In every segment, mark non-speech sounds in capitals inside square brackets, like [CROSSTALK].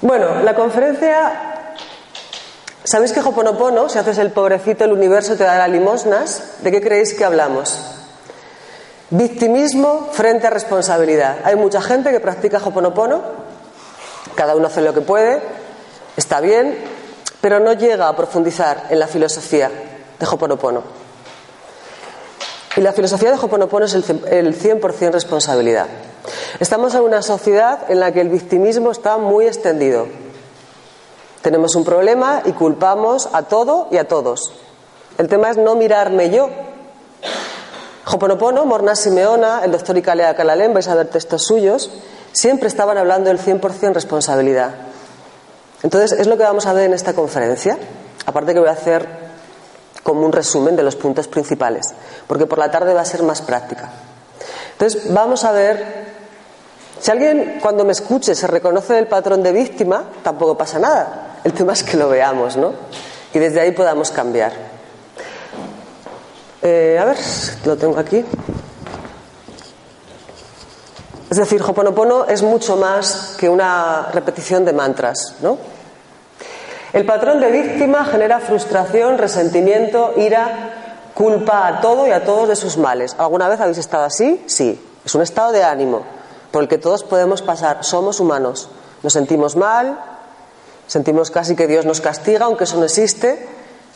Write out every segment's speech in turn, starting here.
Bueno, la conferencia. ¿Sabéis que Hoponopono, si haces el pobrecito, el universo te dará limosnas? ¿De qué creéis que hablamos? Victimismo frente a responsabilidad. Hay mucha gente que practica Hoponopono, cada uno hace lo que puede, está bien, pero no llega a profundizar en la filosofía de Hoponopono. Y la filosofía de Hoponopono es el 100% responsabilidad. Estamos en una sociedad en la que el victimismo está muy extendido. Tenemos un problema y culpamos a todo y a todos. El tema es no mirarme yo. Hoponopono, Morna Simeona, el doctor Icalea Calalén, vais a ver textos suyos, siempre estaban hablando del 100% responsabilidad. Entonces, es lo que vamos a ver en esta conferencia. Aparte que voy a hacer como un resumen de los puntos principales, porque por la tarde va a ser más práctica. Entonces, vamos a ver si alguien cuando me escuche se reconoce del patrón de víctima, tampoco pasa nada. El tema es que lo veamos, ¿no? Y desde ahí podamos cambiar. Eh, a ver, lo tengo aquí. Es decir, Hoponopono es mucho más que una repetición de mantras, ¿no? El patrón de víctima genera frustración, resentimiento, ira, culpa a todo y a todos de sus males. ¿Alguna vez habéis estado así? Sí. Es un estado de ánimo por el que todos podemos pasar. Somos humanos. Nos sentimos mal, sentimos casi que Dios nos castiga, aunque eso no existe.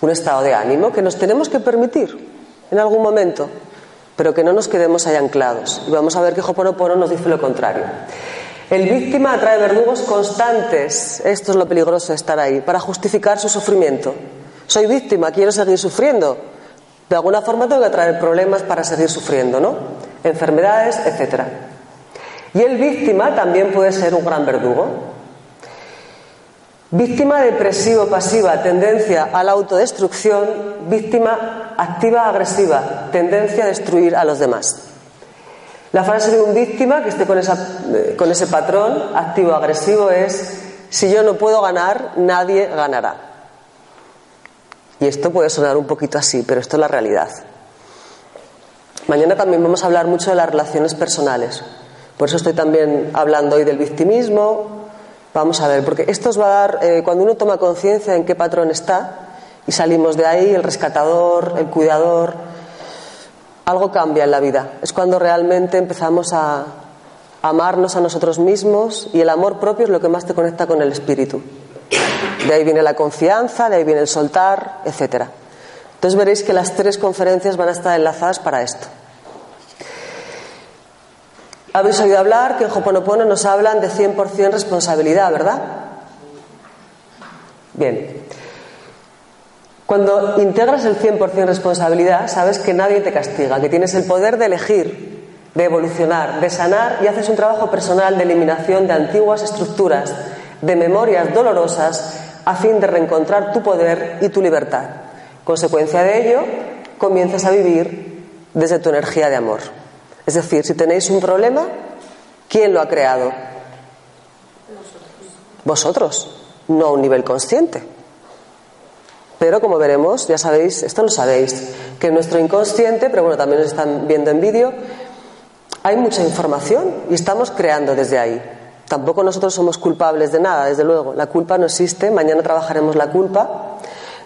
Un estado de ánimo que nos tenemos que permitir en algún momento, pero que no nos quedemos ahí anclados. Y vamos a ver que Hoponopono nos dice lo contrario. El víctima atrae verdugos constantes, esto es lo peligroso de estar ahí, para justificar su sufrimiento. Soy víctima, quiero seguir sufriendo. De alguna forma tengo que traer problemas para seguir sufriendo, ¿no? Enfermedades, etcétera. Y el víctima también puede ser un gran verdugo. Víctima depresivo-pasiva, tendencia a la autodestrucción, víctima activa-agresiva, tendencia a destruir a los demás. La frase de un víctima que esté con, con ese patrón activo-agresivo es, si yo no puedo ganar, nadie ganará. Y esto puede sonar un poquito así, pero esto es la realidad. Mañana también vamos a hablar mucho de las relaciones personales. Por eso estoy también hablando hoy del victimismo. Vamos a ver, porque esto os va a dar, eh, cuando uno toma conciencia en qué patrón está y salimos de ahí, el rescatador, el cuidador, algo cambia en la vida. Es cuando realmente empezamos a amarnos a nosotros mismos y el amor propio es lo que más te conecta con el espíritu. De ahí viene la confianza, de ahí viene el soltar, etc. Entonces veréis que las tres conferencias van a estar enlazadas para esto. Habéis oído hablar que en Hoponopono nos hablan de 100% responsabilidad, ¿verdad? Bien. Cuando integras el 100% responsabilidad, sabes que nadie te castiga, que tienes el poder de elegir, de evolucionar, de sanar y haces un trabajo personal de eliminación de antiguas estructuras, de memorias dolorosas, a fin de reencontrar tu poder y tu libertad. Consecuencia de ello, comienzas a vivir desde tu energía de amor. Es decir, si tenéis un problema, ¿quién lo ha creado? Vosotros, no a un nivel consciente. Pero como veremos, ya sabéis, esto lo sabéis, que en nuestro inconsciente, pero bueno, también lo están viendo en vídeo, hay mucha información y estamos creando desde ahí. Tampoco nosotros somos culpables de nada, desde luego. La culpa no existe. Mañana trabajaremos la culpa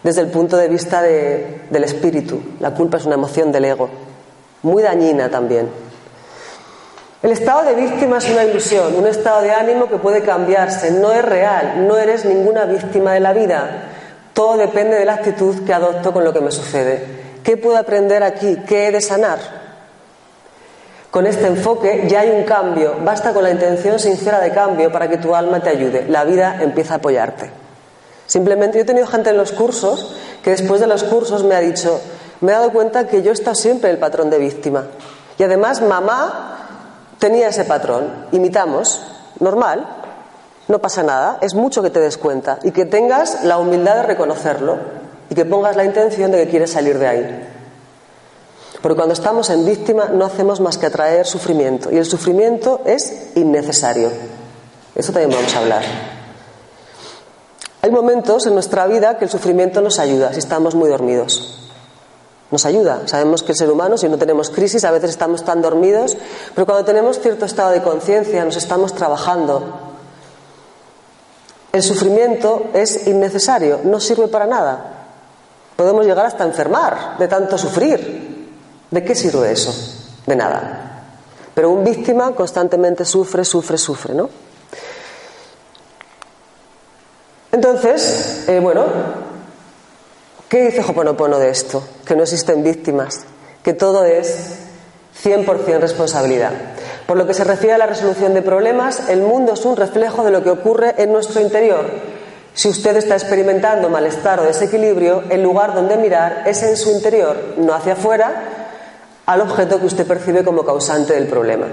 desde el punto de vista del espíritu. La culpa es una emoción del ego, muy dañina también. El estado de víctima es una ilusión, un estado de ánimo que puede cambiarse, no es real, no eres ninguna víctima de la vida. Todo depende de la actitud que adopto con lo que me sucede. ¿Qué puedo aprender aquí? ¿Qué he de sanar? Con este enfoque ya hay un cambio, basta con la intención sincera de cambio para que tu alma te ayude, la vida empieza a apoyarte. Simplemente yo he tenido gente en los cursos que después de los cursos me ha dicho, me he dado cuenta que yo he estado siempre el patrón de víctima. Y además mamá tenía ese patrón, imitamos, normal, no pasa nada, es mucho que te des cuenta y que tengas la humildad de reconocerlo y que pongas la intención de que quieres salir de ahí. Porque cuando estamos en víctima no hacemos más que atraer sufrimiento y el sufrimiento es innecesario. Eso también vamos a hablar. Hay momentos en nuestra vida que el sufrimiento nos ayuda si estamos muy dormidos. nos ayuda. Sabemos que el ser humano, si no tenemos crisis, a veces estamos tan dormidos, pero cuando tenemos cierto estado de conciencia nos estamos trabajando. El sufrimiento es innecesario, no sirve para nada. Podemos llegar hasta enfermar de tanto sufrir. ¿De qué sirve eso? De nada. Pero un víctima constantemente sufre, sufre, sufre, ¿no? Entonces, eh, bueno, ¿qué dice Hoponopono de esto? Que no existen víctimas, que todo es 100% responsabilidad. Por lo que se refiere a la resolución de problemas, el mundo es un reflejo de lo que ocurre en nuestro interior. Si usted está experimentando malestar o desequilibrio, el lugar donde mirar es en su interior, no hacia afuera, al objeto que usted percibe como causante del problema.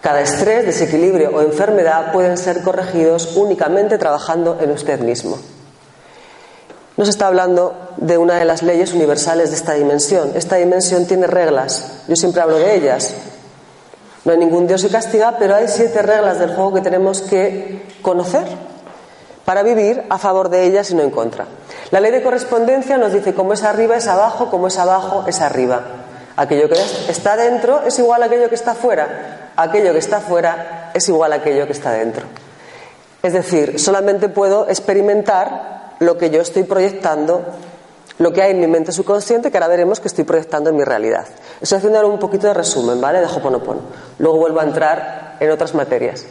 Cada estrés, desequilibrio o enfermedad pueden ser corregidos únicamente trabajando en usted mismo. Nos está hablando de una de las leyes universales de esta dimensión. Esta dimensión tiene reglas. Yo siempre hablo de ellas. No hay ningún Dios que castiga, pero hay siete reglas del juego que tenemos que conocer para vivir a favor de ellas y no en contra. La ley de correspondencia nos dice cómo es arriba es abajo, cómo es abajo es arriba. Aquello que está dentro es igual a aquello que está fuera aquello que está fuera es igual a aquello que está dentro. Es decir, solamente puedo experimentar lo que yo estoy proyectando, lo que hay en mi mente subconsciente, que ahora veremos que estoy proyectando en mi realidad. Estoy haciendo ahora un poquito de resumen, ¿vale? De Hoponopono. Luego vuelvo a entrar en otras materias.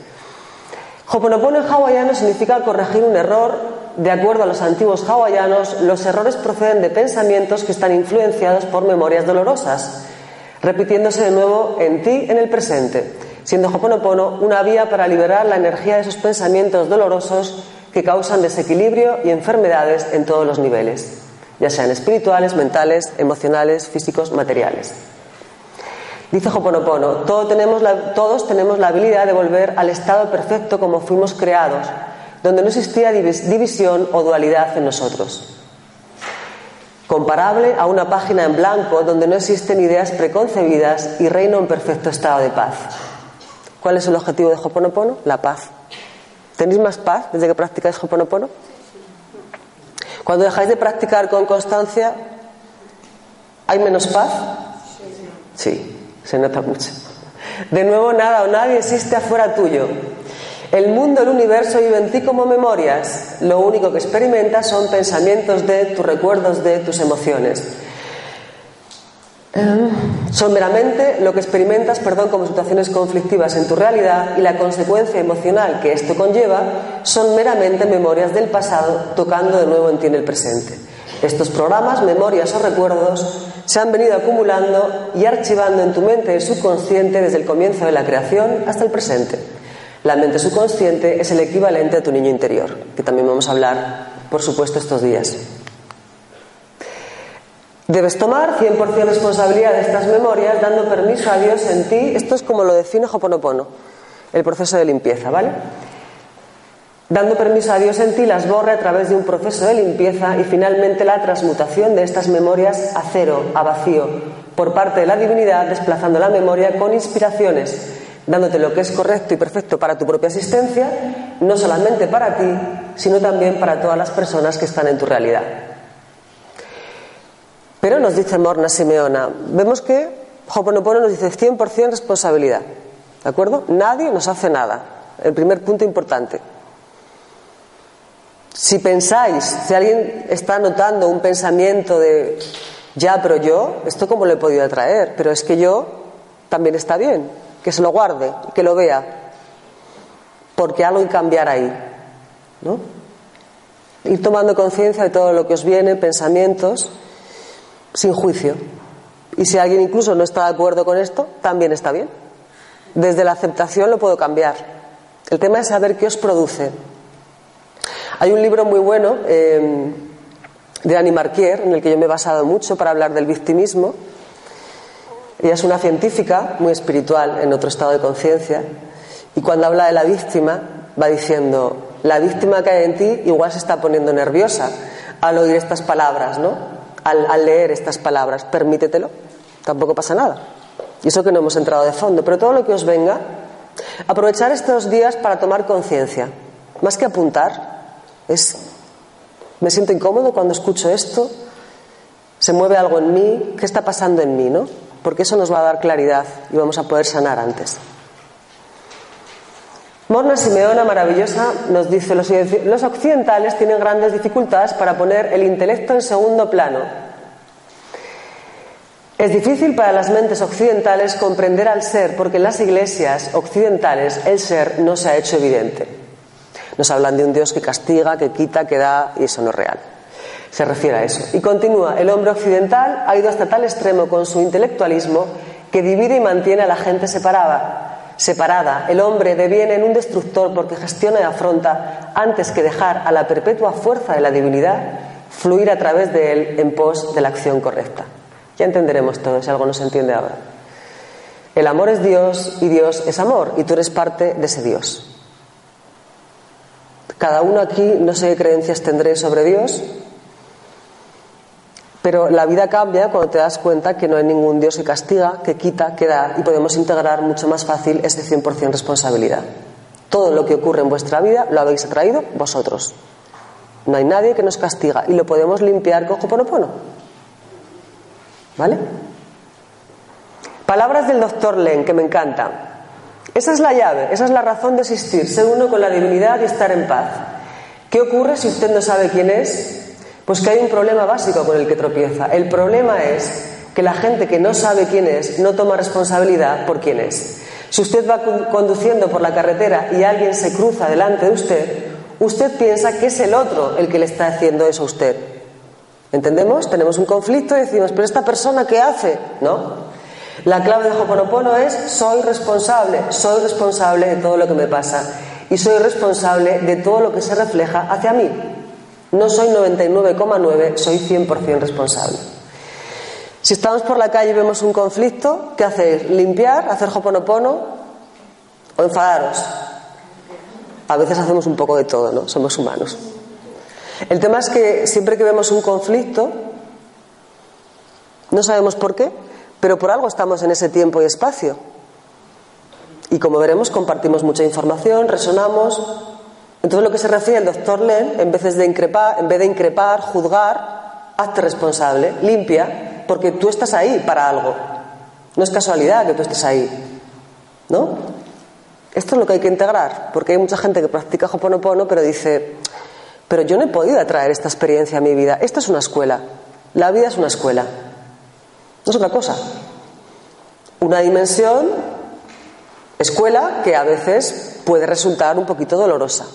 Hoponopono en hawaiano significa corregir un error. De acuerdo a los antiguos hawaianos, los errores proceden de pensamientos que están influenciados por memorias dolorosas repitiéndose de nuevo en ti en el presente, siendo Hoponopono una vía para liberar la energía de esos pensamientos dolorosos que causan desequilibrio y enfermedades en todos los niveles, ya sean espirituales, mentales, emocionales, físicos, materiales. Dice Hoponopono, todos tenemos, la, todos tenemos la habilidad de volver al estado perfecto como fuimos creados, donde no existía división o dualidad en nosotros comparable a una página en blanco donde no existen ideas preconcebidas y reina un perfecto estado de paz. ¿Cuál es el objetivo de Hoponopono? La paz. ¿Tenéis más paz desde que practicáis Hoponopono? Cuando dejáis de practicar con constancia, ¿hay menos paz? Sí, se nota mucho. De nuevo, nada o nadie existe afuera tuyo. El mundo, el universo vive en ti como memorias. Lo único que experimentas son pensamientos de tus recuerdos, de tus emociones. Em, son meramente lo que experimentas, perdón, como situaciones conflictivas en tu realidad y la consecuencia emocional que esto conlleva son meramente memorias del pasado tocando de nuevo en ti en el presente. Estos programas, memorias o recuerdos se han venido acumulando y archivando en tu mente subconsciente desde el comienzo de la creación hasta el presente. La mente subconsciente es el equivalente a tu niño interior, que también vamos a hablar, por supuesto, estos días. Debes tomar 100% responsabilidad de estas memorias, dando permiso a Dios en ti. Esto es como lo define Hoponopono, el proceso de limpieza, ¿vale? Dando permiso a Dios en ti, las borra a través de un proceso de limpieza y finalmente la transmutación de estas memorias a cero, a vacío, por parte de la divinidad, desplazando la memoria con inspiraciones dándote lo que es correcto y perfecto para tu propia existencia, no solamente para ti, sino también para todas las personas que están en tu realidad. Pero nos dice Morna Simeona, vemos que Hoponopono nos dice 100% responsabilidad, ¿de acuerdo? Nadie nos hace nada, el primer punto importante. Si pensáis, si alguien está notando un pensamiento de ya, pero yo, esto cómo lo he podido atraer, pero es que yo también está bien que se lo guarde, que lo vea, porque algo hay que cambiar ahí. ¿no? Ir tomando conciencia de todo lo que os viene, pensamientos, sin juicio. Y si alguien incluso no está de acuerdo con esto, también está bien. Desde la aceptación lo puedo cambiar. El tema es saber qué os produce. Hay un libro muy bueno eh, de Annie Marquier, en el que yo me he basado mucho para hablar del victimismo, ella es una científica muy espiritual, en otro estado de conciencia, y cuando habla de la víctima va diciendo, la víctima que hay en ti igual se está poniendo nerviosa al oír estas palabras, ¿no? Al, leer estas palabras, permítetelo, tampoco pasa nada. Y eso que no hemos entrado de fondo, pero todo lo que os venga, aprovechar estos días para tomar conciencia, más que apuntar, es, me siento incómodo cuando escucho esto, se mueve algo en mí, ¿qué está pasando en mí, no? Porque eso nos va a dar claridad y vamos a poder sanar antes. Morna Simeona, maravillosa, nos dice, los, occidentales tienen grandes dificultades para poner el intelecto en segundo plano. Es difícil para las mentes occidentales comprender al ser porque en las iglesias occidentales el ser no se ha hecho evidente. Nos hablan de un Dios que castiga, que quita, que da y eso no es real. Se refiere a eso. Y continúa, el hombre occidental ha ido hasta tal extremo con su intelectualismo que divide y mantiene a la gente separada separada, el hombre deviene en un destructor porque gestiona y afronta antes que dejar a la perpetua fuerza de la divinidad fluir a través de él en pos de la acción correcta. Ya entenderemos todo si algo no se entiende ahora. El amor es Dios y Dios es amor y tú eres parte de ese Dios. Cada uno aquí, no sé qué creencias tendré sobre Dios, pero la vida cambia cuando te das cuenta que no hay ningún Dios que castiga, que quita, que da y podemos integrar mucho más fácil ese 100% responsabilidad. Todo lo que ocurre en vuestra vida lo habéis atraído vosotros. No hay nadie que nos castiga y lo podemos limpiar con Hoponopono. ¿Vale? Palabras del doctor Len que me encantan. Esa es la llave, esa es la razón de existir, ser uno con la divinidad y estar en paz. ¿Qué ocurre si usted no sabe quién es? Pues que hay un problema básico con el que tropieza. El problema es que la gente que no sabe quién es no toma responsabilidad por quién es. Si usted va conduciendo por la carretera y alguien se cruza delante de usted, usted piensa que es el otro el que le está haciendo eso a usted. ¿Entendemos? Tenemos un conflicto y decimos, pero esta persona ¿qué hace? ¿No? La clave de Hoponopono es soy responsable, soy responsable de todo lo que me pasa y soy responsable de todo lo que se refleja hacia mí. No soy 99,9, soy 100% responsable. Si estamos por la calle y vemos un conflicto, ¿qué hacéis? ¿Limpiar? ¿Hacer hoponopono? ¿O enfadaros? A veces hacemos un poco de todo, ¿no? Somos humanos. El tema es que siempre que vemos un conflicto, no sabemos por qué, pero por algo estamos en ese tiempo y espacio. Y como veremos, compartimos mucha información, resonamos, entonces lo que se refiere el doctor Len, en vez de increpar, en vez de increpar, juzgar, hazte responsable, limpia, porque tú estás ahí para algo. No es casualidad que tú estés ahí. ¿No? Esto es lo que hay que integrar, porque hay mucha gente que practica Hoponopono, pero dice, pero yo no he podido atraer esta experiencia a mi vida. Esta es una escuela. La vida es una escuela. No es otra cosa. Una dimensión, escuela, que a veces puede resultar un poquito dolorosa.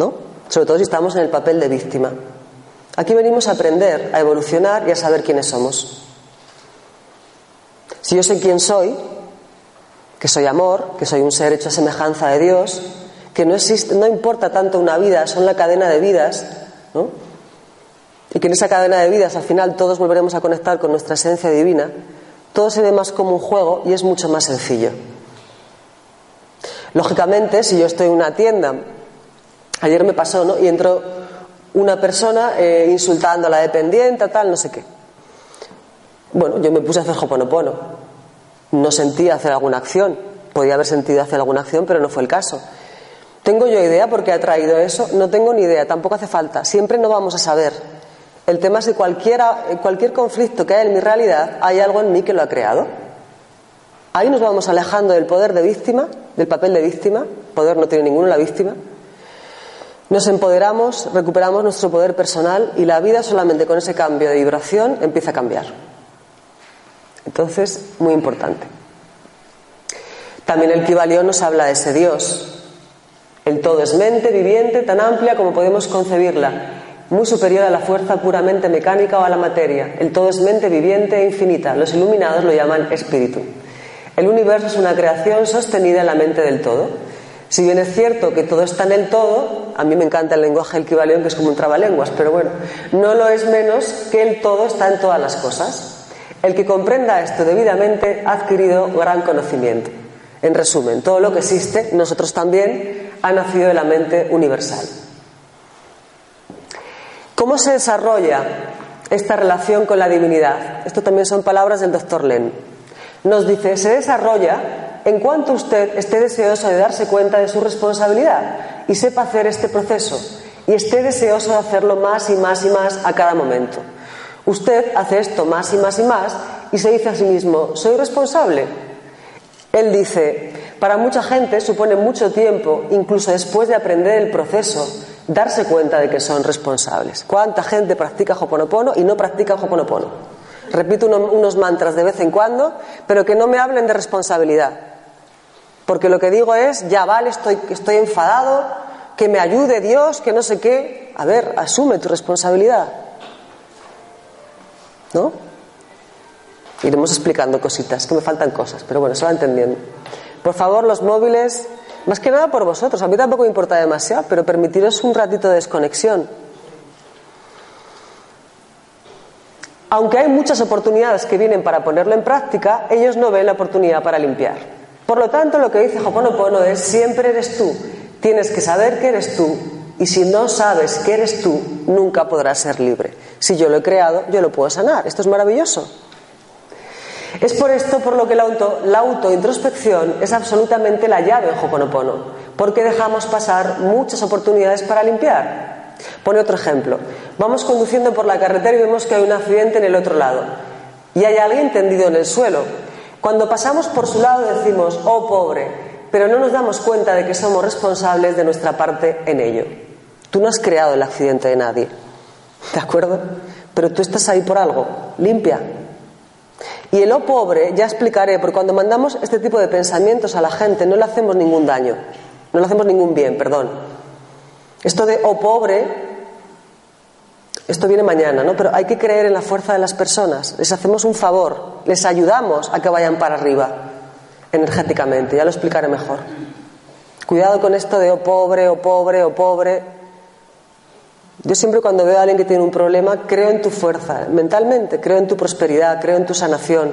¿No? Sobre todo si estamos en el papel de víctima. Aquí venimos a aprender, a evolucionar y a saber quiénes somos. Si yo sé quién soy, que soy amor, que soy un ser hecho a semejanza de Dios, que no existe, no importa tanto una vida, son la cadena de vidas. Y que en esa cadena de vidas al final todos volveremos a conectar con nuestra esencia divina, todo se ve más como un juego y es mucho más sencillo. Lógicamente, si yo estoy en una tienda Ayer me pasó, ¿no? Y entró una persona eh, insultando a la dependiente, tal, no sé qué. Bueno, yo me puse a hacer hoponopono. No sentí hacer alguna acción. Podía haber sentido hacer alguna acción, pero no fue el caso. ¿Tengo yo idea por qué ha traído eso? No tengo ni idea, tampoco hace falta. Siempre no vamos a saber. El tema es que cualquiera, cualquier conflicto que haya en mi realidad, hay algo en mí que lo ha creado. Ahí nos vamos alejando del poder de víctima, del papel de víctima. Poder no tiene ninguno la víctima. Nos empoderamos, recuperamos nuestro poder personal y la vida solamente con ese cambio de vibración empieza a cambiar. Entonces, muy importante. También el Kibalión nos habla de ese Dios. El todo es mente viviente, tan amplia como podemos concebirla, muy superior a la fuerza puramente mecánica o a la materia. El todo es mente viviente e infinita. Los iluminados lo llaman espíritu. El universo es una creación sostenida en la mente del todo. Si bien es cierto que todo está en el todo, a mí me encanta el lenguaje del que es como un trabalenguas, pero bueno, no lo es menos que el todo está en todas las cosas. El que comprenda esto debidamente ha adquirido gran conocimiento. En resumen, todo lo que existe, nosotros también, ha nacido de la mente universal. ¿Cómo se desarrolla esta relación con la divinidad? Esto también son palabras del doctor Len. Nos dice, se desarrolla en cuanto usted esté deseoso de darse cuenta de su responsabilidad y sepa hacer este proceso y esté deseoso de hacerlo más y más y más a cada momento. Usted hace esto más y más y más y se dice a sí mismo, ¿soy responsable? Él dice, para mucha gente supone mucho tiempo, incluso después de aprender el proceso, darse cuenta de que son responsables. ¿Cuánta gente practica Hoponopono y no practica Hoponopono? Repito unos mantras de vez en cuando, pero que no me hablen de responsabilidad. Porque lo que digo es, ya vale, estoy, estoy enfadado, que me ayude Dios, que no sé qué. A ver, asume tu responsabilidad. ¿No? Iremos explicando cositas, que me faltan cosas, pero bueno, se va entendiendo. Por favor, los móviles, más que nada por vosotros, a mí tampoco me importa demasiado, pero permitiros un ratito de desconexión. Aunque hay muchas oportunidades que vienen para ponerlo en práctica, ellos no ven la oportunidad para limpiar. Por lo tanto, lo que dice Hoponopono es siempre eres tú. Tienes que saber que eres tú y si no sabes que eres tú, nunca podrás ser libre. Si yo lo he creado, yo lo puedo sanar. Esto es maravilloso. Es por esto por lo que la, auto, autointrospección es absolutamente la llave en Hoponopono, porque dejamos pasar muchas oportunidades para limpiar. Pone otro ejemplo. Vamos conduciendo por la carretera y vemos que hay un accidente en el otro lado y hay alguien tendido en el suelo. Cuando pasamos por su lado decimos, oh pobre, pero no nos damos cuenta de que somos responsables de nuestra parte en ello. Tú no has creado el accidente de nadie, ¿de acuerdo? Pero tú estás ahí por algo, limpia. Y el oh pobre, ya explicaré, porque cuando mandamos este tipo de pensamientos a la gente no le hacemos ningún daño, no le hacemos ningún bien, perdón. Esto de oh pobre esto viene mañana, ¿no? Pero hay que creer en la fuerza de las personas. Les hacemos un favor, les ayudamos a que vayan para arriba energéticamente. Ya lo explicaré mejor. Cuidado con esto de oh pobre, oh pobre, oh pobre. Yo siempre cuando veo a alguien que tiene un problema, creo en tu fuerza, mentalmente, creo en tu prosperidad, creo en tu sanación.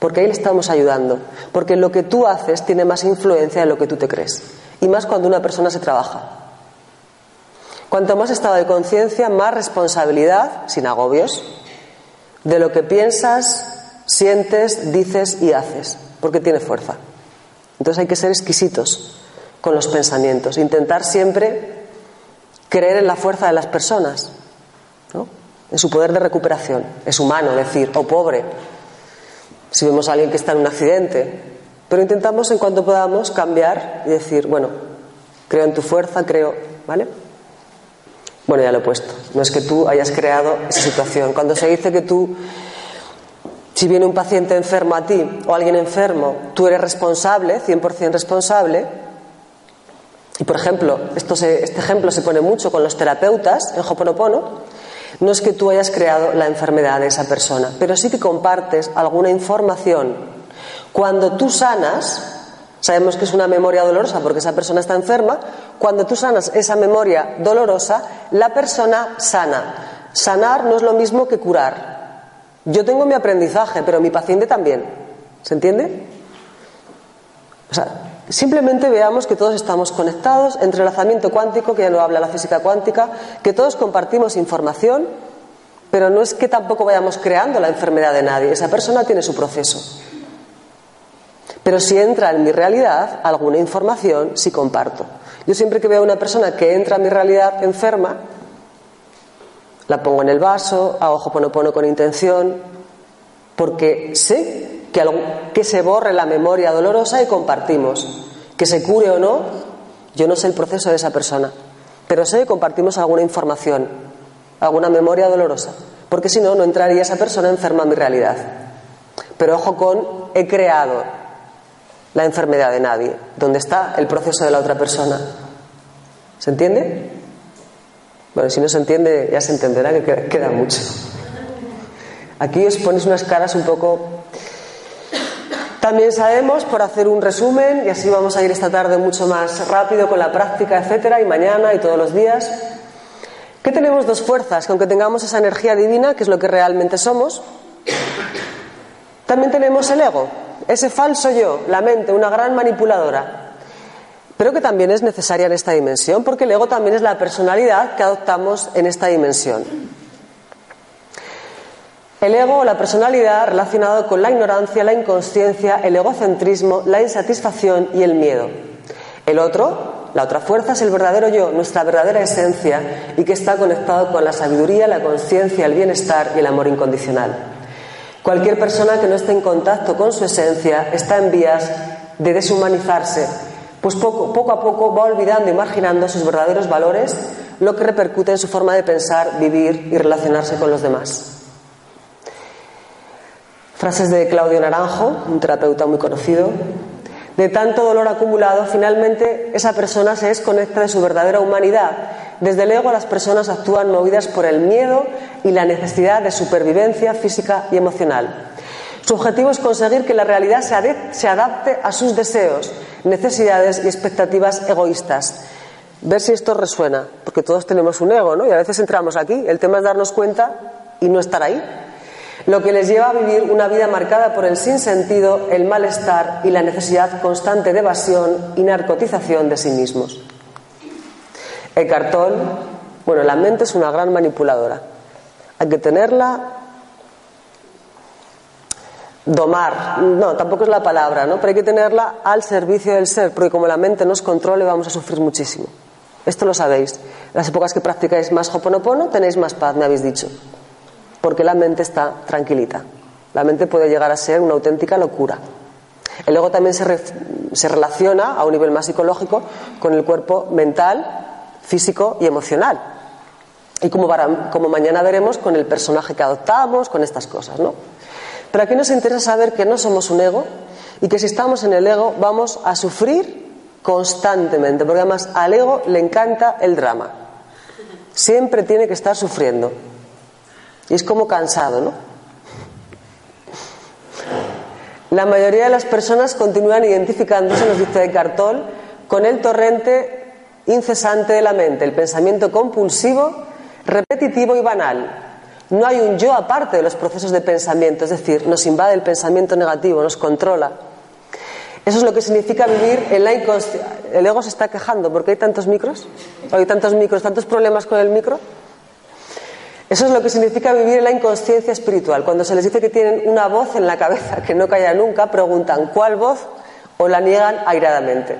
Porque ahí le estamos ayudando. Porque lo que tú haces tiene más influencia de lo que tú te crees. Y más cuando una persona se trabaja. Cuanto más estado de conciencia, más responsabilidad, sin agobios, de lo que piensas, sientes, dices y haces, porque tiene fuerza. Entonces hay que ser exquisitos con los pensamientos, intentar siempre creer en la fuerza de las personas, en su poder de recuperación. Es humano decir, oh, pobre, si vemos a alguien que está en un accidente, pero intentamos en cuanto podamos cambiar y decir, bueno, creo en tu fuerza, creo, ¿vale? Bueno, ya lo he puesto. No es que tú hayas creado esa situación. Cuando se dice que tú, si viene un paciente enfermo a ti o alguien enfermo, tú eres responsable, 100% responsable, y por ejemplo, esto este ejemplo se pone mucho con los terapeutas en Hoponopono, no es que tú hayas creado la enfermedad de esa persona, pero sí que compartes alguna información. Cuando tú sanas, Sabemos que es una memoria dolorosa porque esa persona está enferma. Cuando tú sanas esa memoria dolorosa, la persona sana. Sanar no es lo mismo que curar. Yo tengo mi aprendizaje, pero mi paciente también. ¿Se entiende? O sea, simplemente veamos que todos estamos conectados, entrelazamiento cuántico, que ya no habla la física cuántica, que todos compartimos información, pero no es que tampoco vayamos creando la enfermedad de nadie. Esa persona tiene su proceso. Pero si entra en mi realidad alguna información, sí comparto. Yo siempre que veo a una persona que entra en mi realidad enferma, la pongo en el vaso, a ojo pono con intención, porque sé que, que se borre la memoria dolorosa y compartimos. Que se cure o no, yo no sé el proceso de esa persona, pero sé que compartimos alguna información, alguna memoria dolorosa, porque si no, no entraría esa persona enferma en mi realidad. Pero ojo con, he creado la enfermedad de nadie, donde está el proceso de la otra persona. ¿Se entiende? Bueno, si no se entiende, ya se entenderá que queda mucho. Aquí os ponéis unas caras un poco. También sabemos, por hacer un resumen, y así vamos a ir esta tarde mucho más rápido con la práctica, etcétera, y mañana y todos los días, que tenemos dos fuerzas, que aunque tengamos esa energía divina, que es lo que realmente somos, también tenemos el ego, ese falso yo, la mente, una gran manipuladora, pero que también es necesaria en esta dimensión, porque el ego también es la personalidad que adoptamos en esta dimensión. El ego la personalidad relacionado con la ignorancia, la inconsciencia, el egocentrismo, la insatisfacción y el miedo. El otro, La otra fuerza es el verdadero yo, nuestra verdadera esencia y que está conectado con la sabiduría, la conciencia, el bienestar y el amor incondicional. Cualquier persona que no esté en contacto con su esencia está en vías de deshumanizarse, pues poco, a poco va olvidando y marginando sus verdaderos valores, lo que repercute en su forma de pensar, vivir y relacionarse con los demás. Frases de Claudio Naranjo, un terapeuta muy conocido. De tanto dolor acumulado, finalmente esa persona se desconecta de su verdadera humanidad. Desde el ego las personas actúan movidas por el miedo y la necesidad de supervivencia física y emocional. Su objetivo es conseguir que la realidad se adapte a sus deseos, necesidades y expectativas egoístas. Ver si esto resuena, porque todos tenemos un ego, ¿no? Y a veces entramos aquí. El tema es darnos cuenta y no estar ahí lo que les lleva a vivir una vida marcada por el sinsentido, el malestar y la necesidad constante de evasión y narcotización de sí mismos. El cartón, bueno, la mente es una gran manipuladora. Hay que tenerla domar, no, tampoco es la palabra, ¿no? Pero hay que tenerla al servicio del ser, porque como la mente nos controle vamos a sufrir muchísimo. Esto lo sabéis. Las épocas que practicáis más Hoponopono tenéis más paz, me habéis dicho porque la mente está tranquilita. La mente puede llegar a ser una auténtica locura. El ego también se, se relaciona a un nivel más psicológico con el cuerpo mental, físico y emocional. Y como, como mañana veremos con el personaje que adoptamos, con estas cosas, ¿no? Pero aquí nos interesa saber que no somos un ego y que si estamos en el ego vamos a sufrir constantemente, porque además al ego le encanta el drama. Siempre tiene que estar sufriendo. Y es como cansado, ¿no? La mayoría de las personas continúan identificándose, nos dice de Cartol, con el torrente incesante de la mente, el pensamiento compulsivo, repetitivo y banal. No hay un yo aparte de los procesos de pensamiento, es decir, nos invade el pensamiento negativo, nos controla. Eso es lo que significa vivir en la inconsciencia. El ego se está quejando porque hay tantos micros, hay tantos micros, tantos problemas con el micro. Eso es lo que significa vivir en la inconsciencia espiritual. Cuando se les dice que tienen una voz en la cabeza que no calla nunca, preguntan ¿cuál voz? o la niegan airadamente.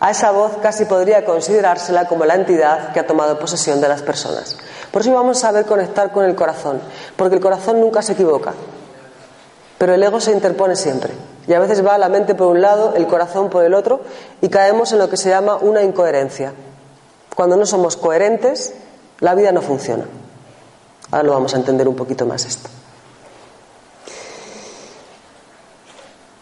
A esa voz casi podría considerársela como la entidad que ha tomado posesión de las personas. Por eso vamos a saber conectar con el corazón, porque el corazón nunca se equivoca, pero el ego se interpone siempre. Y a veces va la mente por un lado, el corazón por el otro, y caemos en lo que se llama una incoherencia. Cuando no somos coherentes, la vida no funciona. Ahora lo vamos a entender un poquito más esto.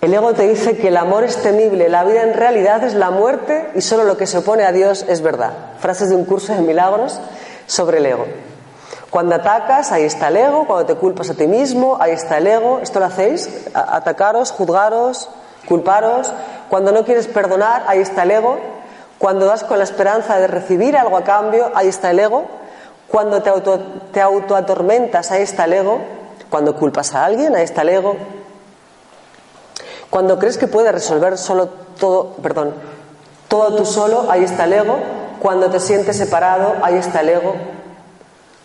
El ego te dice que el amor es temible, la vida en realidad es la muerte y solo lo que se opone a Dios es verdad. Frases de un curso de milagros sobre el ego. Cuando atacas, ahí está el ego. Cuando te culpas a ti mismo, ahí está el ego. ¿Esto lo hacéis? Atacaros, juzgaros, culparos. Cuando no quieres perdonar, ahí está el ego. Cuando das con la esperanza de recibir algo a cambio, ahí está el ego. Cuando te, auto, te autoatormentas, ahí está el ego. Cuando culpas a alguien, ahí está el ego. Cuando crees que puedes resolver solo todo, perdón, todo tú solo, ahí está el ego. Cuando te sientes separado, ahí está el ego.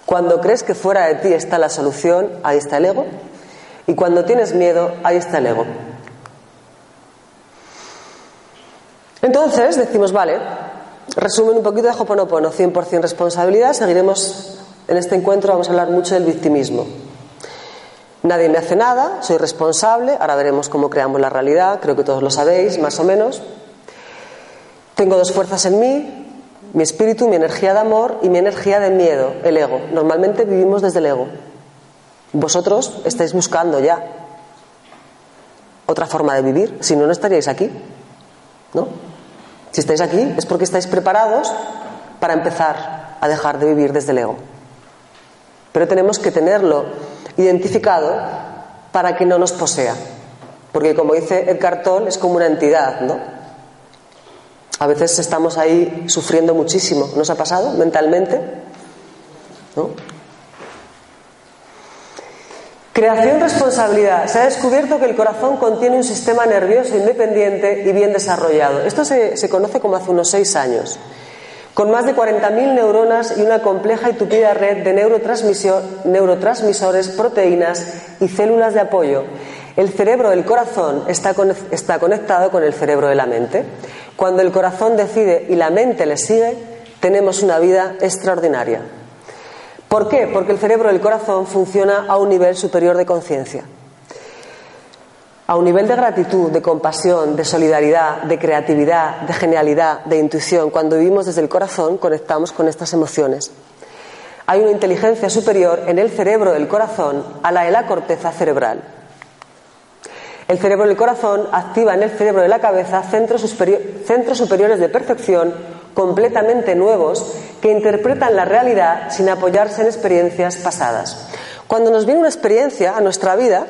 Cuando crees que fuera de ti está la solución, ahí está el ego. Y cuando tienes miedo, ahí está el ego. Entonces decimos, vale, Resumen un poquito de Hoponopono, 100% responsabilidad. Seguiremos en este encuentro, vamos a hablar mucho del victimismo. Nadie me hace nada, soy responsable, ahora veremos cómo creamos la realidad, creo que todos lo sabéis, más o menos. Tengo dos fuerzas en mí, mi espíritu, mi energía de amor y mi energía de miedo, el ego. Normalmente vivimos desde el ego. Vosotros estáis buscando ya otra forma de vivir, si no, no estaríais aquí. ¿No? Si estáis aquí es porque estáis preparados para empezar a dejar de vivir desde el ego. Pero tenemos que tenerlo identificado para que no nos posea. Porque como dice el cartón, es como una entidad, ¿no? A veces estamos ahí sufriendo muchísimo. ¿Nos ha pasado mentalmente? ¿No? Creación responsabilidad. Se ha descubierto que el corazón contiene un sistema nervioso independiente y bien desarrollado. Esto se, conoce como hace unos seis años. Con más de 40.000 neuronas y una compleja y tupida red de neurotransmisores, proteínas y células de apoyo. El cerebro del corazón está, está conectado con el cerebro de la mente. Cuando el corazón decide y la mente le sigue, tenemos una vida extraordinaria. ¿Por qué? Porque el cerebro del corazón funciona a un nivel superior de conciencia. A un nivel de gratitud, de compasión, de solidaridad, de creatividad, de genialidad, de intuición. Cuando vivimos desde el corazón conectamos con estas emociones. Hay una inteligencia superior en el cerebro del corazón a la de la corteza cerebral. El cerebro del corazón activa en el cerebro de la cabeza centros, superiores de percepción completamente nuevos que interpretan la realidad sin apoyarse en experiencias pasadas. Cuando nos viene una experiencia a nuestra vida,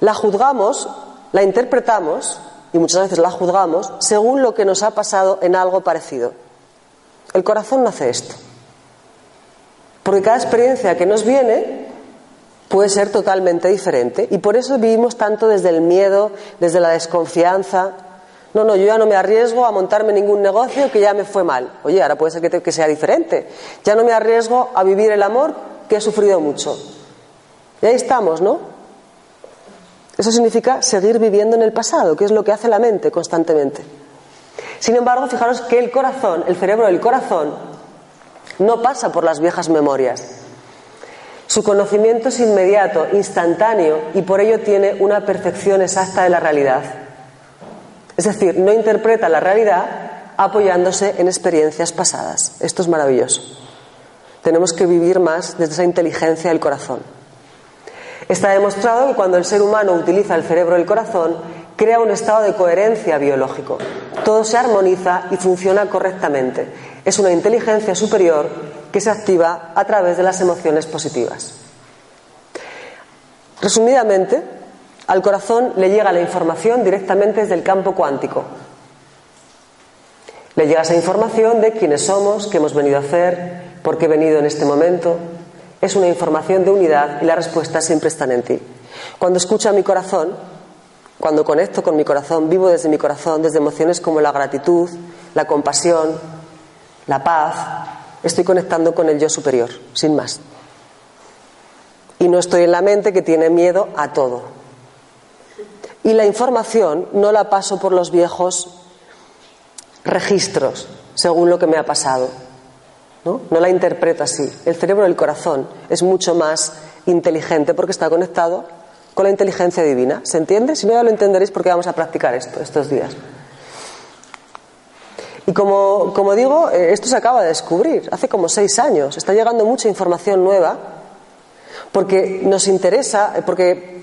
la juzgamos, la interpretamos y muchas veces la juzgamos según lo que nos ha pasado en algo parecido. El corazón no hace esto. Porque cada experiencia que nos viene puede ser totalmente diferente y por eso vivimos tanto desde el miedo, desde la desconfianza, no, no, yo ya no me arriesgo a montarme ningún negocio que ya me fue mal. Oye, ahora puede ser que, sea diferente. Ya no me arriesgo a vivir el amor que he sufrido mucho. Y ahí estamos, ¿no? Eso significa seguir viviendo en el pasado, que es lo que hace la mente constantemente. Sin embargo, fijaros que el corazón, el cerebro del corazón, no pasa por las viejas memorias. Su conocimiento es inmediato, instantáneo y por ello tiene una percepción exacta de la realidad. Es decir, no interpreta la realidad apoyándose en experiencias pasadas. Esto es maravilloso. Tenemos que vivir más desde esa inteligencia del corazón. Está demostrado que cuando el ser humano utiliza el cerebro del corazón, crea un estado de coherencia biológico. Todo se armoniza y funciona correctamente. Es una inteligencia superior que se activa a través de las emociones positivas. Resumidamente, al corazón le llega la información directamente desde el campo cuántico. Le llega esa información de quiénes somos, qué hemos venido a hacer, por qué he venido en este momento. Es una información de unidad y las respuestas siempre están en ti. Cuando escucho a mi corazón, cuando conecto con mi corazón, vivo desde mi corazón, desde emociones como la gratitud, la compasión, la paz, estoy conectando con el yo superior, sin más. Y no estoy en la mente que tiene miedo a todo y la información no la paso por los viejos registros, según lo que me ha pasado. ¿no? no la interpreto así. El cerebro del corazón es mucho más inteligente porque está conectado con la inteligencia divina. ¿Se entiende? Si no, ya lo entenderéis porque vamos a practicar esto estos días. Y como, como, digo, eh, esto se acaba de descubrir hace como seis años. Está llegando mucha información nueva porque nos interesa, eh, porque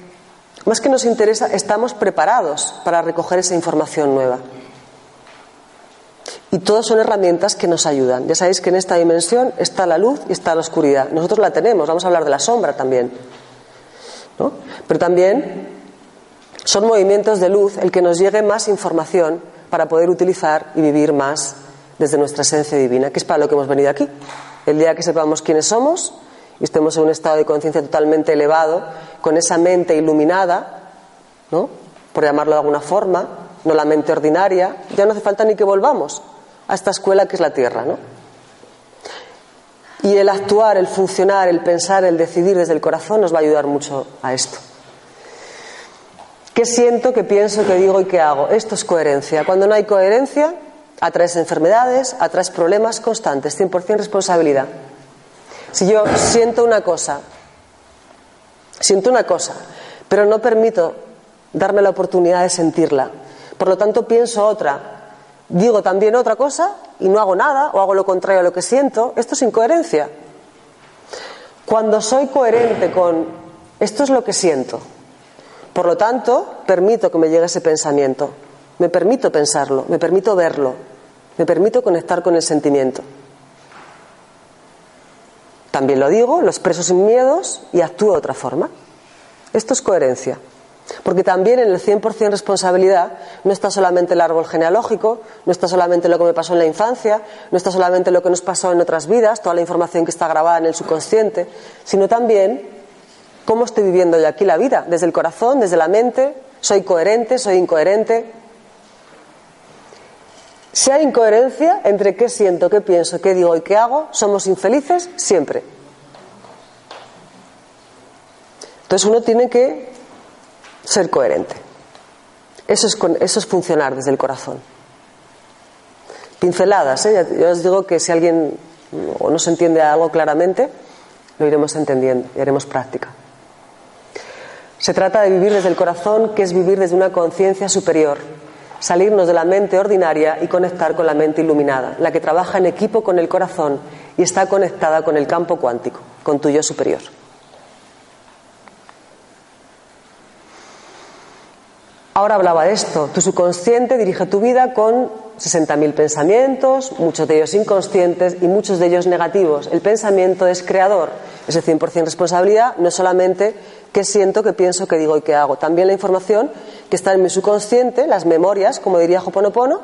más que nos interesa, estamos preparados para recoger esa información nueva. Y todas son herramientas que nos ayudan. Ya sabéis que en esta dimensión está la luz y está la oscuridad. Nosotros la tenemos, vamos a hablar de la sombra también. ¿no? Pero también son movimientos de luz el que nos llegue más información para poder utilizar y vivir más desde nuestra esencia divina, que es para lo que hemos venido aquí. El día que sepamos quiénes somos estemos en un estado de conciencia totalmente elevado, con esa mente iluminada, ¿no? por llamarlo de alguna forma, no la mente ordinaria, ya no hace falta ni que volvamos a esta escuela que es la Tierra. ¿no? Y el actuar, el funcionar, el pensar, el decidir desde el corazón nos va a ayudar mucho a esto. ¿Qué siento, qué pienso, qué digo y qué hago? Esto es coherencia. Cuando no hay coherencia, atraes enfermedades, atraes problemas constantes, 100% responsabilidad. Si yo siento una cosa, siento una cosa, pero no permito darme la oportunidad de sentirla, por lo tanto pienso otra, digo también otra cosa y no hago nada o hago lo contrario a lo que siento, esto es incoherencia. Cuando soy coherente con esto es lo que siento, por lo tanto permito que me llegue ese pensamiento, me permito pensarlo, me permito verlo, me permito conectar con el sentimiento. También lo digo, lo expreso sin miedos y actúo de otra forma. Esto es coherencia. Porque también en el 100% responsabilidad no está solamente el árbol genealógico, no está solamente lo que me pasó en la infancia, no está solamente lo que nos pasó en otras vidas, toda la información que está grabada en el subconsciente, sino también cómo estoy viviendo yo aquí la vida, desde el corazón, desde la mente, soy coherente, soy incoherente. Si hay incoherencia entre qué siento, qué pienso, qué digo y qué hago, somos infelices siempre. Entonces uno tiene que ser coherente. Eso es, funcionar desde el corazón. Pinceladas, ¿eh? yo os digo que si alguien o no se entiende algo claramente, lo iremos entendiendo y haremos práctica. Se trata de vivir desde el corazón, que es vivir desde una conciencia superior, salirnos de la mente ordinaria y conectar con la mente iluminada, la que trabaja en equipo con el corazón y está conectada con el campo cuántico, con tu yo superior. Ahora hablaba de esto. Tu subconsciente dirige tu vida con 60.000 pensamientos, muchos de ellos inconscientes y muchos de ellos negativos. El pensamiento es creador, es el 100% responsabilidad, no solamente qué siento, qué pienso, qué digo y qué hago. También la información que está en mi subconsciente, las memorias, como diría Hoponopono,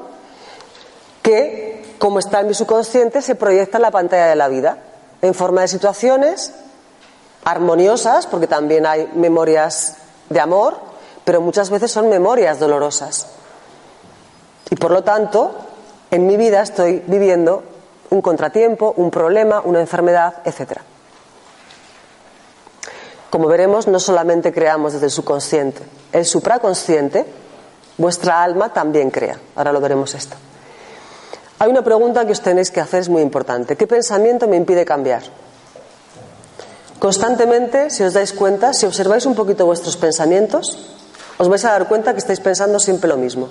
que, como está en mi subconsciente, se proyecta en la pantalla de la vida, en forma de situaciones armoniosas, porque también hay memorias de amor, pero muchas veces son memorias dolorosas. Y por lo tanto, en mi vida estoy viviendo un contratiempo, un problema, una enfermedad, etc. Como veremos, no solamente creamos desde el subconsciente, el supraconsciente, vuestra alma también crea. Ahora lo veremos esto. Hay una pregunta que os tenéis que hacer, es muy importante. ¿Qué pensamiento me impide cambiar? Constantemente, si os dais cuenta, si observáis un poquito vuestros pensamientos, os vais a dar cuenta que estáis pensando siempre lo mismo.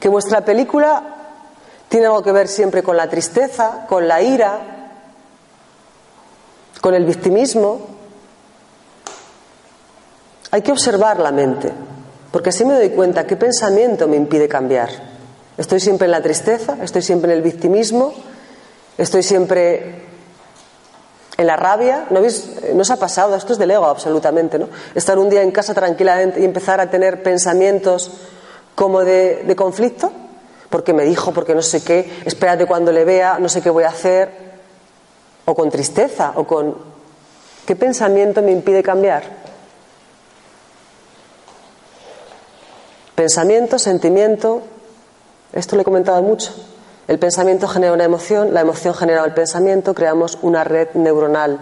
Que vuestra película tiene algo que ver siempre con la tristeza, con la ira, con el victimismo. Hay que observar la mente, porque así me doy cuenta qué pensamiento me impide cambiar. Estoy siempre en la tristeza, estoy siempre en el victimismo, estoy siempre en la rabia, ¿no, os ha pasado? Esto es del ego, absolutamente, ¿no? Estar un día en casa tranquilamente y empezar a tener pensamientos como de, conflicto, porque me dijo, porque no sé qué, espérate cuando le vea, no sé qué voy a hacer, o con tristeza, o con... ¿Qué pensamiento me impide cambiar? Pensamiento, sentimiento, esto lo he comentado mucho. El pensamiento genera una emoción, la emoción genera el pensamiento, creamos una red neuronal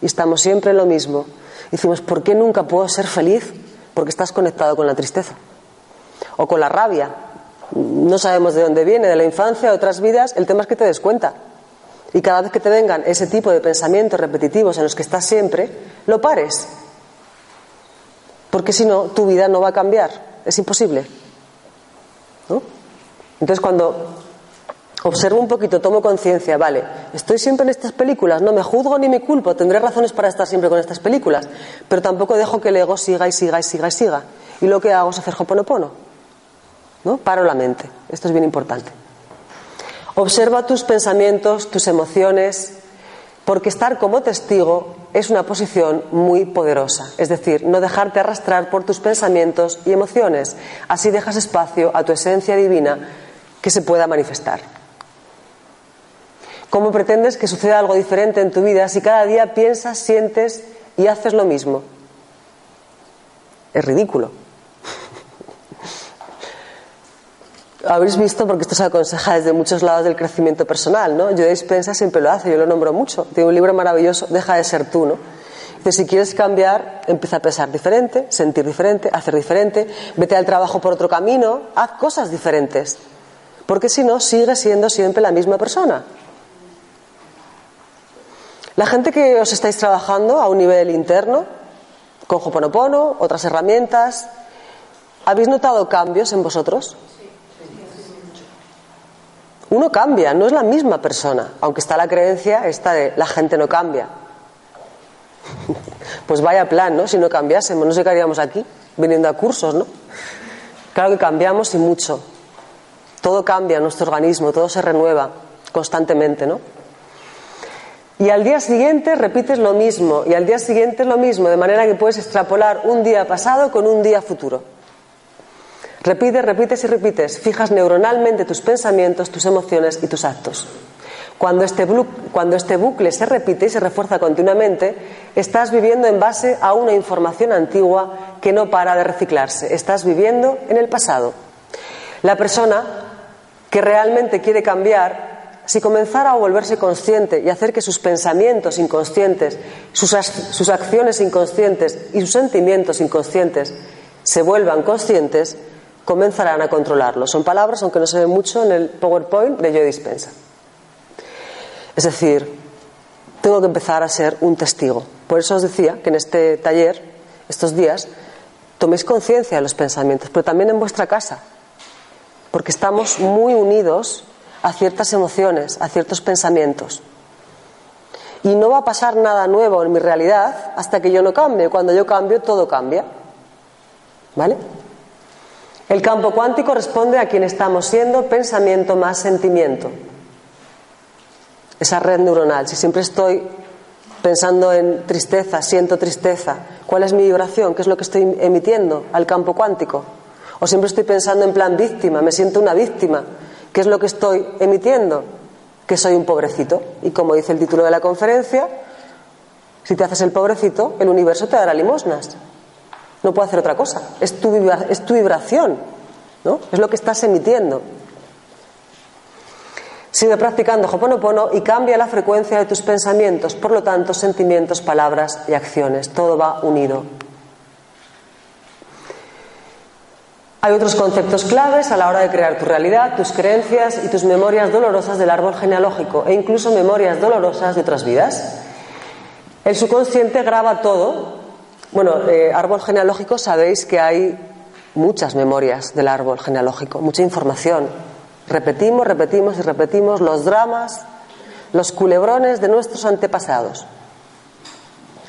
y estamos siempre en lo mismo. Decimos, ¿por qué nunca puedo ser feliz? Porque estás conectado con la tristeza o con la rabia. No sabemos de dónde viene, de la infancia, de otras vidas. El tema es que te des cuenta. Y cada vez que te vengan ese tipo de pensamientos repetitivos en los que estás siempre, lo pares. Porque si no, tu vida no va a cambiar. Es imposible. Entonces, cuando Observo un poquito, tomo conciencia, vale, estoy siempre en estas películas, no me juzgo ni me culpo, tendré razones para estar siempre con estas películas, pero tampoco dejo que el ego siga y siga y siga y siga. Y lo que hago es hacer hoponopono, ¿no? Paro la mente, esto es bien importante. Observa tus pensamientos, tus emociones, porque estar como testigo es una posición muy poderosa, es decir, no dejarte arrastrar por tus pensamientos y emociones, así dejas espacio a tu esencia divina que se pueda manifestar. ¿Cómo pretendes que suceda algo diferente en tu vida si cada día piensas, sientes y haces lo mismo? Es ridículo. Habréis visto, porque esto se aconseja desde muchos lados del crecimiento personal, ¿no? Yo Dispensa siempre lo hace, yo lo nombro mucho. Tiene un libro maravilloso, Deja de ser tú, ¿no? Si quieres cambiar, empieza a pensar diferente, sentir diferente, hacer diferente, vete al trabajo por otro camino, haz cosas diferentes. Porque si no, sigues siendo siempre la misma persona. La gente que os estáis trabajando a un nivel interno, con Hoponopono, otras herramientas, ¿habéis notado cambios en vosotros? Uno cambia, no es la misma persona, aunque está la creencia esta de la gente no cambia. [LAUGHS] Pues vaya plan, ¿no? Si no cambiásemos, no sé qué haríamos aquí, viniendo a cursos, ¿no? Claro que cambiamos y mucho. Todo cambia nuestro organismo, todo se renueva constantemente, ¿no? Y al día siguiente repites lo mismo, y al día siguiente lo mismo, de manera que puedes extrapolar un día pasado con un día futuro. Repites, repites y repites, fijas neuronalmente tus pensamientos, tus emociones y tus actos. Cuando este, cuando este bucle se repite y se refuerza continuamente, estás viviendo en base a una información antigua que no para de reciclarse. Estás viviendo en el pasado. La persona que realmente quiere cambiar si comenzara a volverse consciente y hacer que sus pensamientos inconscientes, sus, acciones inconscientes y sus sentimientos inconscientes se vuelvan conscientes, comenzarán a controlarlo. Son palabras, aunque no se ven mucho en el PowerPoint de Joe Dispensa. Es decir, tengo que empezar a ser un testigo. Por eso os decía que en este taller, estos días, toméis conciencia de los pensamientos, pero también en vuestra casa, porque estamos muy unidos a ciertas emociones, a ciertos pensamientos. Y no va a pasar nada nuevo en mi realidad hasta que yo no cambie. Cuando yo cambio, todo cambia. ¿Vale? El campo cuántico responde a quien estamos siendo pensamiento más sentimiento. Esa red neuronal. Si siempre estoy pensando en tristeza, siento tristeza, ¿cuál es mi vibración? ¿Qué es lo que estoy emitiendo al campo cuántico? O siempre estoy pensando en plan víctima, me siento una víctima. ¿Qué es lo que estoy emitiendo? que soy un pobrecito. Y como dice el título de la conferencia, si te haces el pobrecito, el universo te dará limosnas. No puedo hacer otra cosa. Es tu, es tu vibración, ¿no? Es lo que estás emitiendo. Sigue practicando Hoponopono y cambia la frecuencia de tus pensamientos, por lo tanto, sentimientos, palabras y acciones. Todo va unido. Hay otros conceptos claves a la hora de crear tu realidad, tus creencias y tus memorias dolorosas del árbol genealógico e incluso memorias dolorosas de otras vidas. El subconsciente graba todo. Bueno, eh, árbol genealógico sabéis que hay muchas memorias del árbol genealógico, mucha información. Repetimos, repetimos y repetimos los dramas, los culebrones de nuestros antepasados.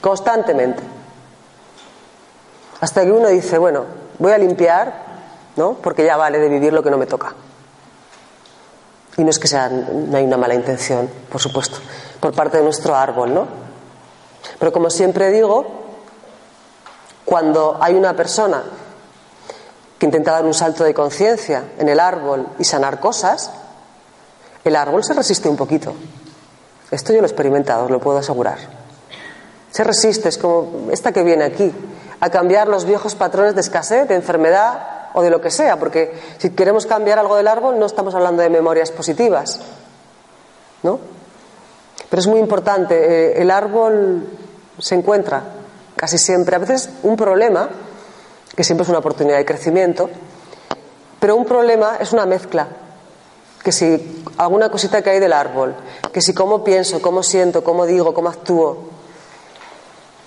Constantemente. Hasta que uno dice, bueno, voy a limpiar ¿no? Porque ya vale de vivir lo que no me toca. Y no es que sea, no hay una mala intención, por supuesto, por parte de nuestro árbol, ¿no? Pero como siempre digo, cuando hay una persona que intenta dar un salto de conciencia en el árbol y sanar cosas, el árbol se resiste un poquito. Esto yo lo he experimentado, os lo puedo asegurar. Se resiste, es como esta que viene aquí, a cambiar los viejos patrones de escasez, de enfermedad, o de lo que sea, porque si queremos cambiar algo del árbol no estamos hablando de memorias positivas, ¿no? Pero es muy importante, eh, el árbol se encuentra casi siempre, a veces un problema, que siempre es una oportunidad de crecimiento, pero un problema es una mezcla, que si alguna cosita que hay del árbol, que si cómo pienso, cómo siento, cómo digo, cómo actúo,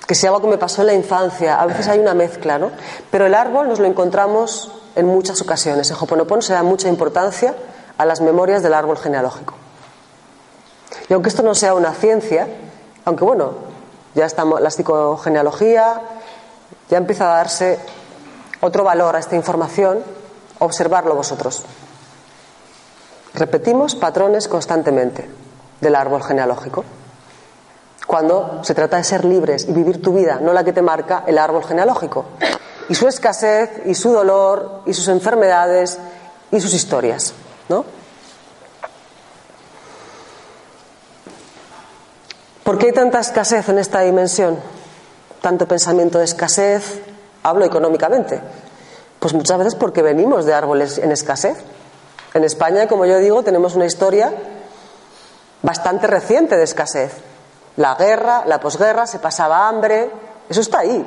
que si algo que me pasó en la infancia, a veces hay una mezcla, ¿no? Pero el árbol nos lo encontramos en muchas ocasiones. En Hoponopono se da mucha importancia a las memorias del árbol genealógico. Y aunque esto no sea una ciencia, aunque bueno, ya estamos, la psicogenealogía ya empieza a darse otro valor a esta información, observarlo vosotros. Repetimos patrones constantemente del árbol genealógico. Cuando se trata de ser libres y vivir tu vida, no la que te marca el árbol genealógico y su escasez y su dolor y sus enfermedades y sus historias, ¿no? ¿Por qué hay tanta escasez en esta dimensión? Tanto pensamiento de escasez, hablo económicamente. Pues muchas veces porque venimos de árboles en escasez. En España, como yo digo, tenemos una historia bastante reciente de escasez. La guerra, la posguerra, se pasaba hambre, eso está ahí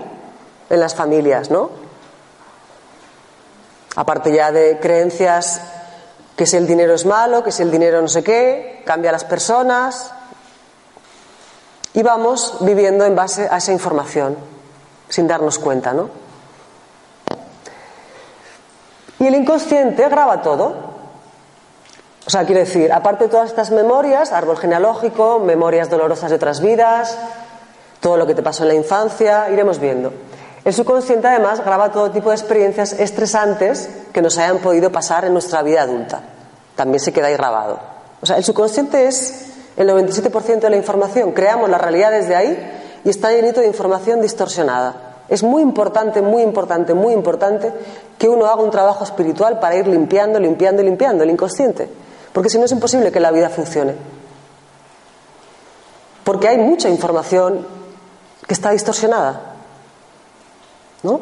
en las familias, ¿no? Aparte ya de creencias que si el dinero es malo, que si el dinero no sé qué, cambia a las personas. Y vamos viviendo en base a esa información, sin darnos cuenta, ¿no? Y el inconsciente graba todo. O sea, quiere decir, aparte de todas estas memorias, árbol genealógico, memorias dolorosas de otras vidas, todo lo que te pasó en la infancia, iremos viendo. El subconsciente además graba todo tipo de experiencias estresantes que nos hayan podido pasar en nuestra vida adulta. También se queda ahí grabado. O sea, el subconsciente es el 97% de la información. Creamos la realidad desde ahí y está llenito de información distorsionada. Es muy importante, muy importante, muy importante que uno haga un trabajo espiritual para ir limpiando, limpiando limpiando el inconsciente. Porque si no es imposible que la vida funcione. Porque hay mucha información que está distorsionada. ¿no?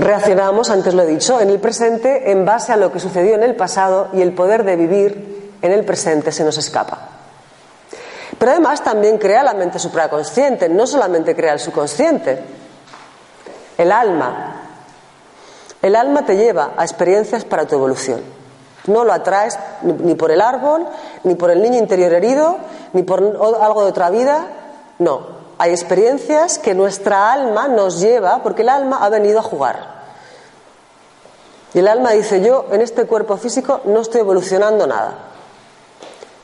Reaccionamos, antes lo he dicho, en el presente en base a lo que sucedió en el pasado y el poder de vivir en el presente se nos escapa. Pero además también crea la mente supraconsciente, no solamente crea el subconsciente. El alma. El alma te lleva a experiencias para tu evolución. No lo atraes ni por el árbol, ni por el niño interior herido, ni por algo de otra vida. No. Hay experiencias que nuestra alma nos lleva porque el alma ha venido a jugar. Y el alma dice, yo en este cuerpo físico no estoy evolucionando nada.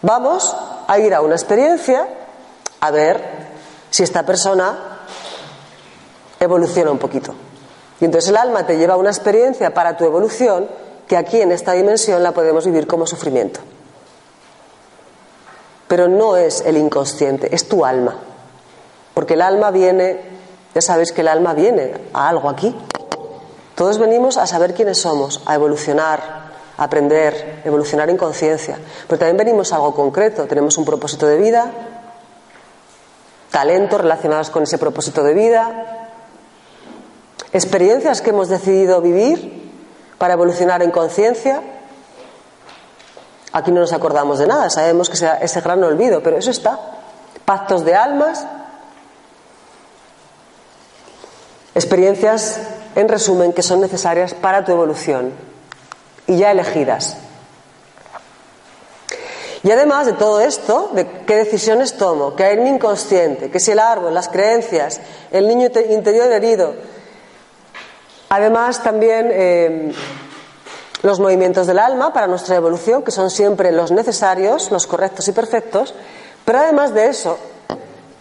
Vamos a ir a una experiencia a ver si esta persona evoluciona un poquito. Y entonces el alma te lleva a una experiencia para tu evolución que aquí en esta dimensión la podemos vivir como sufrimiento. Pero no es el inconsciente, es tu alma. Porque el alma viene, ya sabéis que el alma viene a algo aquí. Todos venimos a saber quiénes somos, a evolucionar, a aprender, evolucionar en conciencia. Pero también venimos a algo concreto, tenemos un propósito de vida, talentos relacionados con ese propósito de vida, experiencias que hemos decidido vivir para evolucionar en conciencia. Aquí no nos acordamos de nada, sabemos que sea ese gran olvido, pero eso está. Pactos de almas, experiencias, en resumen, que son necesarias para tu evolución y ya elegidas. Y además de todo esto, de qué decisiones tomo, qué hay en mi inconsciente, que si el árbol, las creencias, el niño interior herido, además también eh, los movimientos del alma para nuestra evolución, que son siempre los necesarios, los correctos y perfectos, pero además de eso,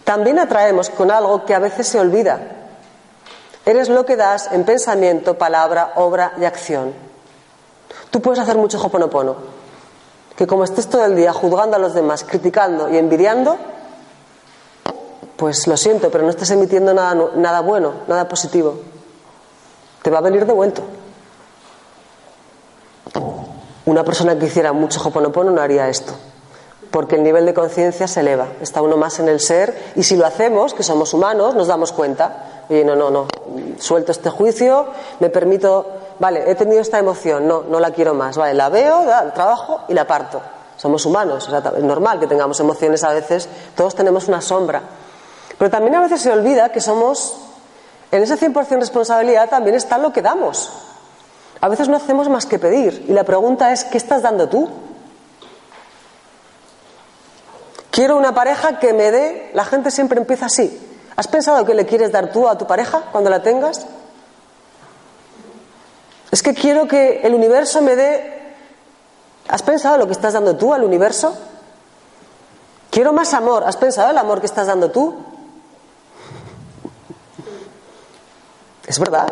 también atraemos con algo que a veces se olvida. Eres lo que das en pensamiento, palabra, obra y acción. Tú puedes hacer mucho hoponopono, que como estés todo el día juzgando a los demás, criticando y envidiando, pues lo siento, pero no estás emitiendo nada, nada bueno, nada positivo. Te va a venir de vuelto. Una persona que hiciera mucho hoponopono no haría esto, porque el nivel de conciencia se eleva, está uno más en el ser, y si lo hacemos, que somos humanos, nos damos cuenta, oye, no, no, no, suelto este juicio, me permito vale, he tenido esta emoción, no, no la quiero más, vale, la veo, trabajo y la parto. Somos humanos, es normal que tengamos emociones a veces, todos tenemos una sombra. Pero también a veces se olvida que somos, en ese 100% responsabilidad también está lo que damos. A veces no hacemos más que pedir y la pregunta es, ¿qué estás dando tú? Quiero una pareja que me dé, la gente siempre empieza así. ¿Has pensado que le quieres dar tú a tu pareja cuando la tengas? Es que quiero que el universo me dé... ¿Has pensado lo que estás dando tú al universo? Quiero más amor. ¿Has pensado el amor que estás dando tú? Es verdad.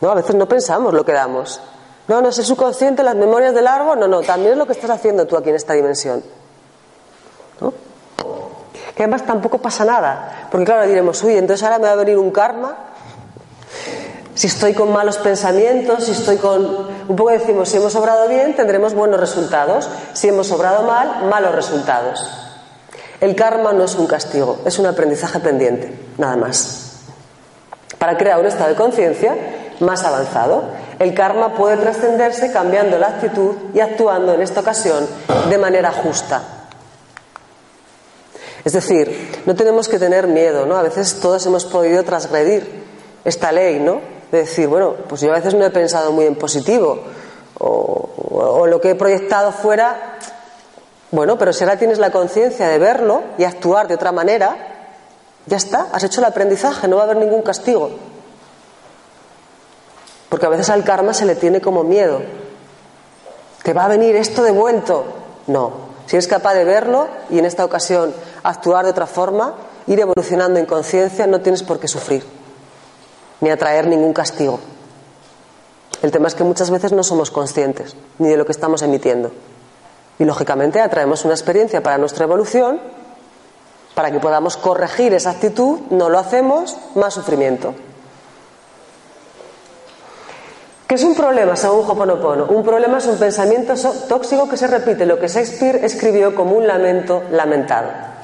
No, a veces no pensamos lo que damos. No, no es el subconsciente, las memorias del árbol. No, no, también es lo que estás haciendo tú aquí en esta dimensión. Que además tampoco pasa nada. Porque claro, diremos, uy, entonces ahora me va a venir un karma si estoy con malos pensamientos, si estoy con... Un poco decimos, si hemos obrado bien, tendremos buenos resultados. Si hemos obrado mal, malos resultados. El karma no es un castigo, es un aprendizaje pendiente, nada más. Para crear un estado de conciencia más avanzado, el karma puede trascenderse cambiando la actitud y actuando en esta ocasión de manera justa. Es decir, no tenemos que tener miedo, ¿no? A veces todos hemos podido transgredir esta ley, ¿no? de decir, bueno, pues yo a veces no he pensado muy en positivo o, lo que he proyectado fuera, bueno, pero si ahora tienes la conciencia de verlo y actuar de otra manera, ya está, has hecho el aprendizaje, no va a haber ningún castigo. Porque a veces al karma se le tiene como miedo. ¿Te va a venir esto de vuelto? No. Si eres capaz de verlo y en esta ocasión actuar de otra forma, ir evolucionando en conciencia, no tienes por qué sufrir ni atraer ningún castigo. El tema es que muchas veces no somos conscientes ni de lo que estamos emitiendo. Y lógicamente atraemos una experiencia para nuestra evolución, para que podamos corregir esa actitud, no lo hacemos, más sufrimiento. ¿Qué es un problema según Hoponopono? Un problema es un pensamiento tóxico que se repite, lo que Shakespeare escribió como un lamento lamentado.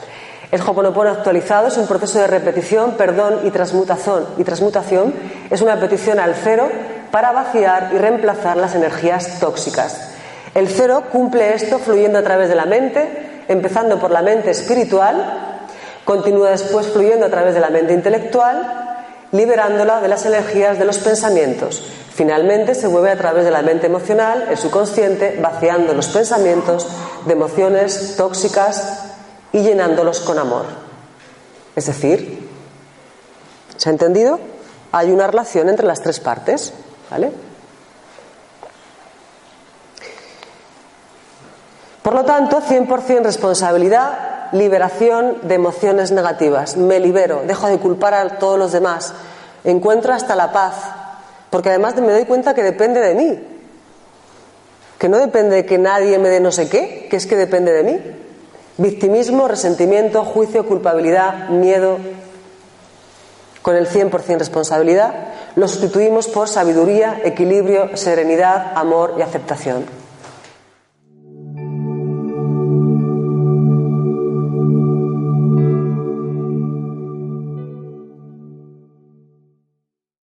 El Hoponopono actualizado es un proceso de repetición, perdón y transmutación, y transmutación es una petición al cero para vaciar y reemplazar las energías tóxicas. El cero cumple esto fluyendo a través de la mente, empezando por la mente espiritual, continúa después fluyendo a través de la mente intelectual liberándola de las energías de los pensamientos. Finalmente se mueve a través de la mente emocional, el subconsciente, vaciando los pensamientos de emociones tóxicas y llenándolos con amor. Es decir, ¿se ha entendido? Hay una relación entre las tres partes, ¿vale? Por lo tanto, 100% responsabilidad, liberación de emociones negativas. Me libero, dejo de culpar a todos los demás, encuentro hasta la paz, porque además me doy cuenta que depende de mí, que no depende de que nadie me dé no sé qué, que es que depende de mí. Victimismo, resentimiento, juicio, culpabilidad, miedo. Con el 100% responsabilidad lo sustituimos por sabiduría, equilibrio, serenidad, amor y aceptación.